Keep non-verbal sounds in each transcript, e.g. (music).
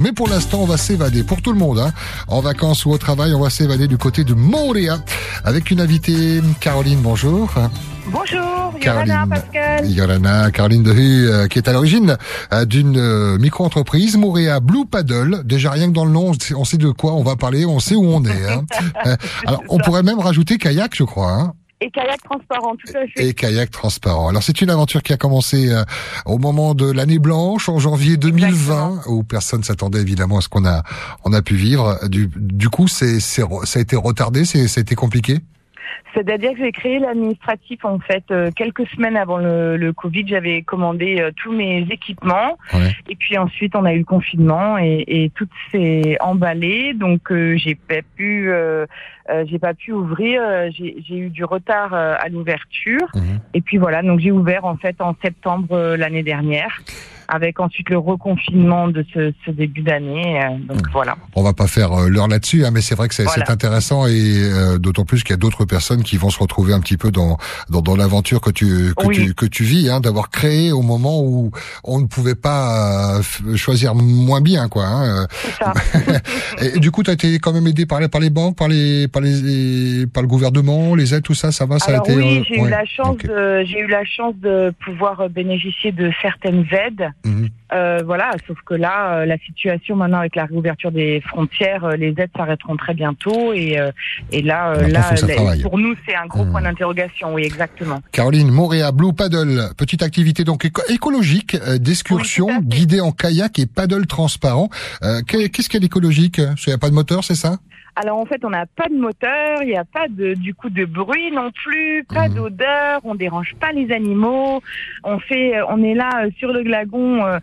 Mais pour l'instant, on va s'évader pour tout le monde. Hein. En vacances ou au travail, on va s'évader du côté de Montréal avec une invitée, Caroline. Bonjour. Bonjour, Yorana, Pascal. Yorana, Caroline Dehu, euh, qui est à l'origine euh, d'une euh, micro-entreprise, Montréal Blue Paddle. Déjà rien que dans le nom, on sait de quoi on va parler, on sait où on est. Hein. (laughs) Alors, on pourrait même rajouter kayak, je crois. Hein. Et kayak transparent, tout à fait. Et kayak transparent. Alors c'est une aventure qui a commencé euh, au moment de l'année blanche, en janvier 2020, où personne s'attendait évidemment à ce qu'on a on a pu vivre. Du, du coup, c'est ça a été retardé, c'est ça a été compliqué? C'est-à-dire que j'ai créé l'administratif en fait euh, quelques semaines avant le, le Covid. J'avais commandé euh, tous mes équipements et puis ensuite on a eu le confinement et, et tout s'est emballé. Donc euh, j'ai pas pu, j'ai pas pu ouvrir. j'ai eu du retard à l'ouverture mhm. et puis voilà. Donc j'ai ouvert en fait en septembre l'année dernière avec ensuite le reconfinement de ce, ce début d'année. Euh, donc hmm. voilà. On va pas faire euh, l'heure là-dessus, hein, mais c'est vrai que c'est intéressant et euh, d'autant plus qu'il y a d'autres personnes qui vont se retrouver un petit peu dans dans, dans l'aventure que tu que tu que tu vis, hein, d'avoir créé au moment où on ne pouvait pas choisir moins bien, quoi. Hein. Ça. (laughs) et, du coup, tu as été quand même aidé par les par les banques, par les par les par le gouvernement, les aides, tout ça, ça va, ça a été. Oui, j'ai eu la chance de j'ai eu la chance de pouvoir bénéficier de certaines aides. Mhm. Euh, voilà, sauf que là, euh, la situation maintenant avec la réouverture des frontières, euh, les aides s'arrêteront très bientôt et, et là, là, pour nous, c'est un gros point mhm. d'interrogation. Oui, exactement. Caroline, Montréal, Blue Paddle, petite activité donc écologique d'excursion guidée en kayak et paddle transparent. Qu'est-ce qu'il y a d'écologique Il n'y a pas de moteur, c'est ça? Alors en fait, on n'a pas de moteur, il n'y a pas de du coup de bruit non plus, pas mhm. d'odeur, on dérange pas les animaux. On fait, euh, on est là euh, sur le glagon euh,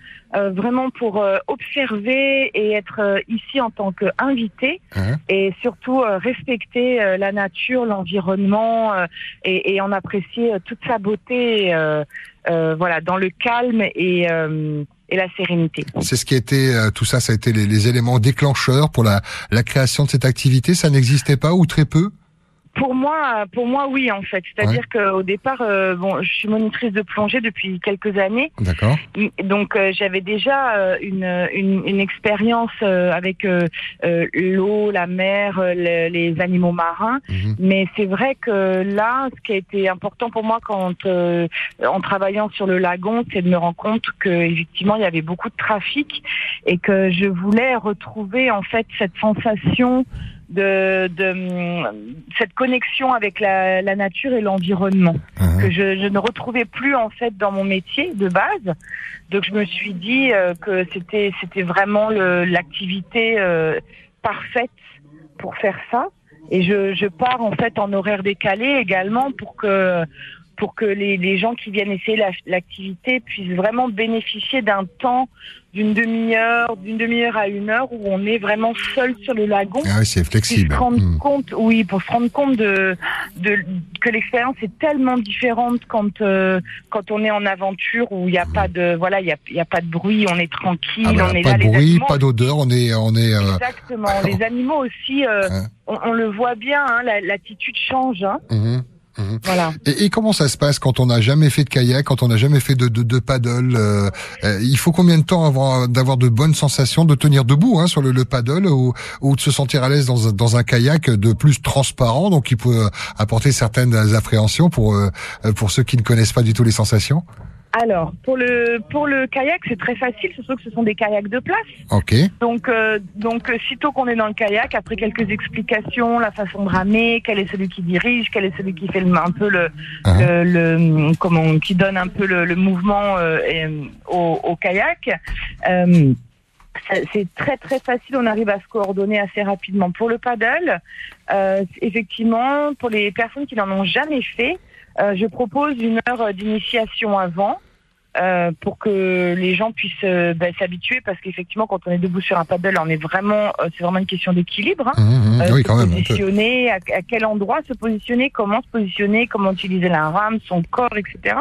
vraiment pour observer et être ici en tant qu'invité hein et surtout respecter la nature, l'environnement et, et, en apprécier toute sa beauté. voilà, dans le calme et et la sérénité. C'est ce qui a été, euh, tout ça, ça a été les, les éléments déclencheurs pour la, la création de cette activité. Ça n'existait pas ou très peu pour moi, pour moi, oui, en fait. C'est-à-dire qu'au départ, euh, bon, je suis monitrice de plongée depuis quelques années. D'accord. Donc, euh, j'avais déjà euh, une, une, une expérience avec l'eau, la mer, les animaux marins. Mhm. Mais c'est vrai que là, ce qui a été important pour moi quand, en travaillant sur le lagon, c'est de me rendre compte que effectivement, il y avait beaucoup de trafic et que je voulais retrouver en fait cette sensation de, de, cette connexion avec la, la nature et l'environnement uh-huh. que je, je, ne retrouvais plus en fait dans mon métier de base. Donc je me suis dit euh, que c'était c'était vraiment l'activité euh, parfaite pour faire ça. Et je, je pars en fait en horaire décalé également pour que pour que les, les gens qui viennent essayer l'activité puissent vraiment bénéficier d'un temps d'une demi-heure, d'une demi-heure à une heure où on est vraiment seul sur le lagon. Ah oui, c'est flexible. Pour se rendre hmm. compte, oui, pour se rendre compte de, de que l'expérience est tellement différente quand euh, quand on est en aventure où il n'y a pas de voilà, il y a, y a pas de bruit, on est tranquille, ah ben, on est pas de bruit, pas d'odeur, on est on est. Euh... Exactement. (laughs) les animaux aussi, euh, hein. on, on, le voit bien, hein, l'attitude change. Hein. Mhm. Mhm. Voilà. Et, et, comment ça se passe quand on n'a jamais fait de kayak, quand on n'a jamais fait de, de, de paddle euh, euh, Il faut combien de temps avant d'avoir de bonnes sensations, de tenir debout hein, sur le, le paddle ou, ou, de se sentir à l'aise dans, dans un kayak de plus transparent, donc qui peut apporter certaines appréhensions pour euh, pour ceux qui ne connaissent pas du tout les sensations? Alors, pour le pour le kayak, c'est très facile, surtout que ce sont des kayaks de place. Ok. Donc euh, donc euh, sitôt qu'on est dans le kayak, après quelques explications, la façon de ramer, quel est celui qui dirige, quel est celui qui fait le, un peu le, uh-huh. le, comment qui donne un peu le, le mouvement euh, au, au, kayak. Euh, c'est très très facile, on arrive à se coordonner assez rapidement. Pour le paddle, euh, effectivement, pour les personnes qui n'en ont jamais fait, je propose une heure d'initiation avant. Euh, pour que les gens puissent euh, ben, s'habituer parce qu'effectivement quand on est debout sur un paddle on est vraiment euh, c'est vraiment une question d'équilibre hein. Mmh, mmh, oui, quand même, positionner à, quel endroit se positionner comment se positionner comment utiliser la rame son corps etc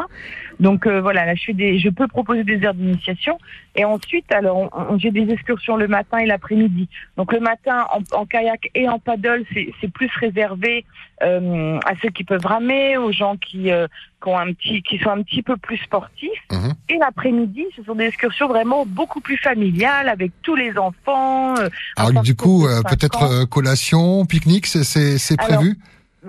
donc voilà là je fais des je peux proposer des heures d'initiation et ensuite alors j'ai des excursions le matin et l'après-midi donc le matin en, en kayak et en paddle c'est plus réservé à ceux qui peuvent ramer, aux gens qui, qui, ont un petit, qui sont un petit peu plus sportifs. Mhm. Et l'après-midi, ce sont des excursions vraiment beaucoup plus familiales avec tous les enfants. Alors du coup, peut-être collation, pique-nique, c'est prévu?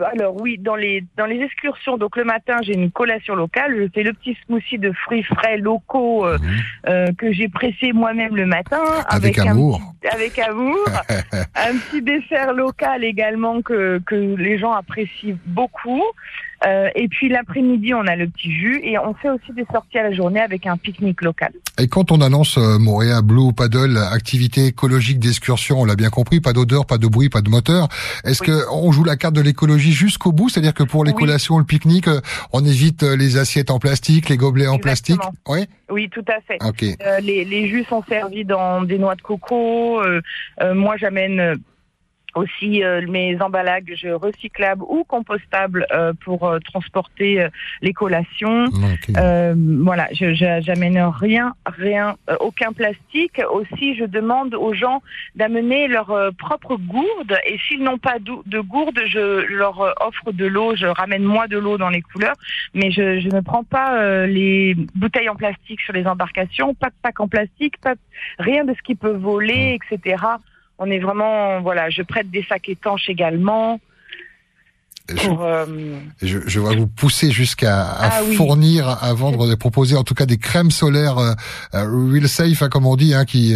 Alors oui, dans les dans les excursions, donc le matin j'ai une collation locale, je fais le petit smoothie de fruits frais locaux euh, mhm. euh, que j'ai pressé moi-même le matin avec, amour. avec amour, (laughs) un petit dessert local également que que les gens apprécient beaucoup. Euh, et puis l'après-midi, on a le petit jus et on fait aussi des sorties à la journée avec un pique-nique local. Et quand on annonce euh, Montréal Blue Paddle, activité écologique d'excursion, on l'a bien compris, pas d'odeur, pas de bruit, pas de moteur. Est-ce qu'on que on joue la carte de l'écologie jusqu'au bout? C'est-à-dire que pour les collations, le pique-nique, euh, on évite euh, les assiettes en plastique, les gobelets en plastique? Oui Oui, tout à fait. les, les, jus sont servis dans des noix de coco. moi, j'amène aussi euh, mes emballages recyclables ou compostables euh, pour euh, transporter les collations. voilà, je j'amène rien, rien, aucun plastique. Aussi, je demande aux gens d'amener leur propre gourde et s'ils n'ont pas de gourde, je leur offre de l'eau. Je ramène moi de l'eau dans les couleurs, mais je, je ne prends pas les bouteilles en plastique sur les embarcations, pas de sac en plastique, pas rien de ce qui peut voler, etc. On est vraiment, voilà, je prête des sacs étanches également. Euh, je, je, vois vous pousser jusqu'à à ah fournir, à vendre, à proposer en tout cas des crèmes solaires euh, euh, real safe, hein, comme on dit, hein, qui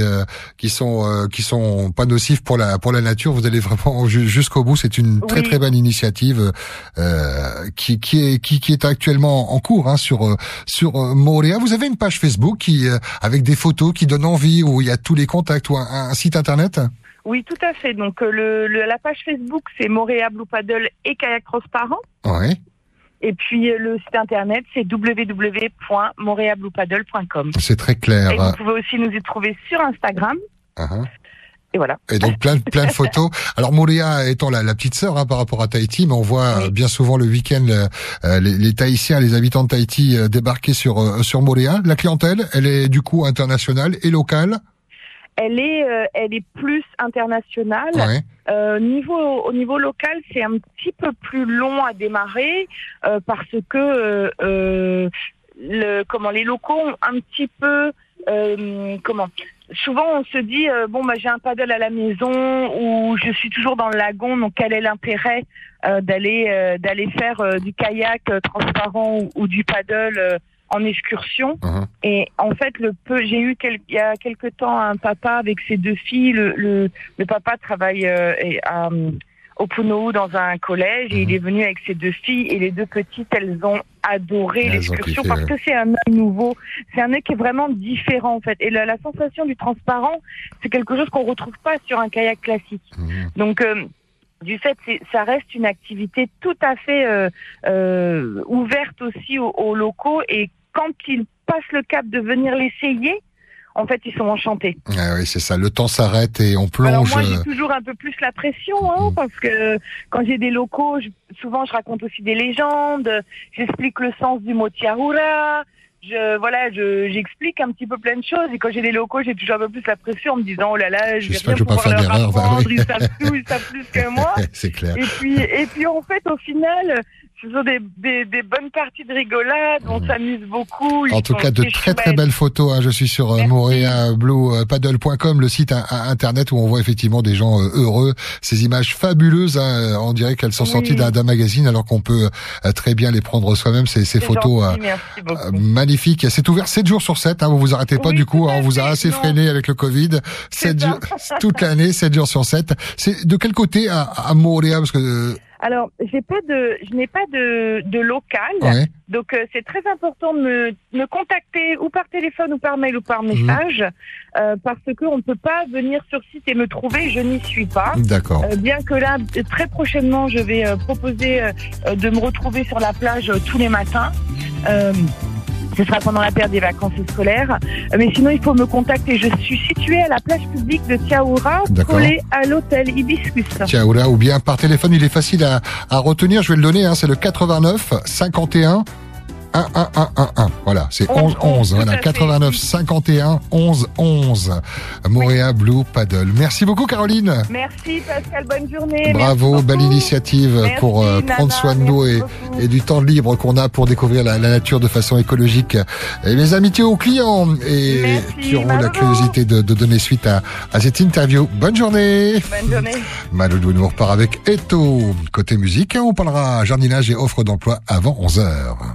qui sont qui sont pas nocifs pour la pour la nature. Vous allez vraiment jusqu'au bout. C'est une très très bonne initiative qui qui est qui, qui est actuellement en cours hein, sur sur Montréal. Vous avez une page Facebook qui avec des photos qui donnent envie où il y a tous les contacts ou un site internet? Oui, tout à fait. Donc euh, le, la page Facebook, c'est Montréal Blue Paddle et Kayak Transparent. Oui. Et puis euh, le site internet, c'est www.montrealbluepaddle.com. C'est très clair. Et vous pouvez aussi nous y trouver sur Instagram. Uh-huh. Et voilà. Et donc plein de plein de photos. (laughs) Alors Montréal étant la, la petite sœur hein, par rapport à Tahiti, mais on voit euh, bien souvent le week-end les, les, Tahitiens, les habitants de Tahiti débarquer sur sur Montréal. La clientèle, elle est du coup internationale et locale? Elle est, euh, elle est plus internationale. Euh, niveau, au niveau local, c'est un petit peu plus long à démarrer euh, parce que euh, le, comment les locaux ont un petit peu comment souvent on se dit bon bah j'ai un paddle à la maison ou je suis toujours dans le lagon donc quel est l'intérêt d'aller d'aller faire du kayak transparent ou, ou du paddle en excursion. Uh-huh. Et en fait, le peu, j'ai eu il y a quelque temps un papa avec ses deux filles. Le, le, papa travaille euh, à, au Puno dans un collège et il uh-huh. est venu avec ses deux filles et les deux petites, elles ont adoré l'excursion parce que c'est un œil nouveau, c'est un œil qui est vraiment différent en fait. Et la, sensation du transparent, c'est quelque chose qu'on retrouve pas sur un kayak classique. Uh-huh. Donc euh, du fait, ça reste une activité tout à fait euh, euh, ouverte aussi aux, aux, locaux et quand ils passent le cap de venir l'essayer, en fait, ils sont enchantés. Ah oui, c'est ça. Le temps s'arrête et on plonge. Alors moi, j'ai toujours un peu plus la pression, hein, mm. parce que quand j'ai des locaux, souvent je raconte aussi des légendes. J'explique le sens du mot tiahura. Je voilà, je j'explique un petit peu plein de choses. Et quand j'ai des locaux, j'ai toujours un peu plus la pression en me disant oh là là, je vais rien pouvoir pas faire leur apprendre. Ils savent tout, ils savent plus que moi. (laughs) c'est clair. Et puis et puis en fait, au final sont des, des, des, bonnes parties de rigolade, on mmh. s'amuse beaucoup. En tout cas, de très très belles photos. Hein. Je suis sur euh, montrealbluepaddle.com, le site internet où on voit effectivement des gens euh, heureux. Ces images fabuleuses, hein. on dirait qu'elles sont sorties d'un magazine alors qu'on peut euh, très bien les prendre soi-même. Ces, ces photos magnifiques. C'est ouvert 7 jours sur 7, hein, vous vous arrêtez pas du coup. Hein. on vous a assez freiné avec le Covid. 7 jours, toute l'année, 7 jours sur 7. C'est de quel côté à, à Parce que alors, j'ai pas de, je n'ai pas de, de local, donc euh, c'est très important de me, me, contacter ou par téléphone ou par mail ou par message, euh, parce que on ne peut pas venir sur site et me trouver, je n'y suis pas. D'accord. Euh, bien que là, très prochainement, je vais proposer de me retrouver sur la plage tous les matins. Ce sera pendant la période des vacances scolaires. Euh, mais sinon, il faut me contacter. Je suis située à la plage publique de Tiaoura, collée à l'hôtel Hibiscus. Tiaoura, ou bien par téléphone, il est facile à, à retenir. Je vais le donner, hein, c'est le 89 51 11 Voilà, c'est 11 11. Voilà, 89 51 11 11. Montréal Blue Paddle. Merci beaucoup Caroline. Merci Pascal, bonne journée. Bravo, belle initiative pour euh, prendre soin de nous et, et, du temps libre qu'on a pour découvrir la, la, nature de façon écologique. Et mes amitiés aux clients et qui auront la curiosité de, de, donner suite à, à, cette interview. Bonne journée. Bonne journée. Malodou nous repart avec Eto. Côté musique, on parlera jardinage et offre d'emploi avant 11h.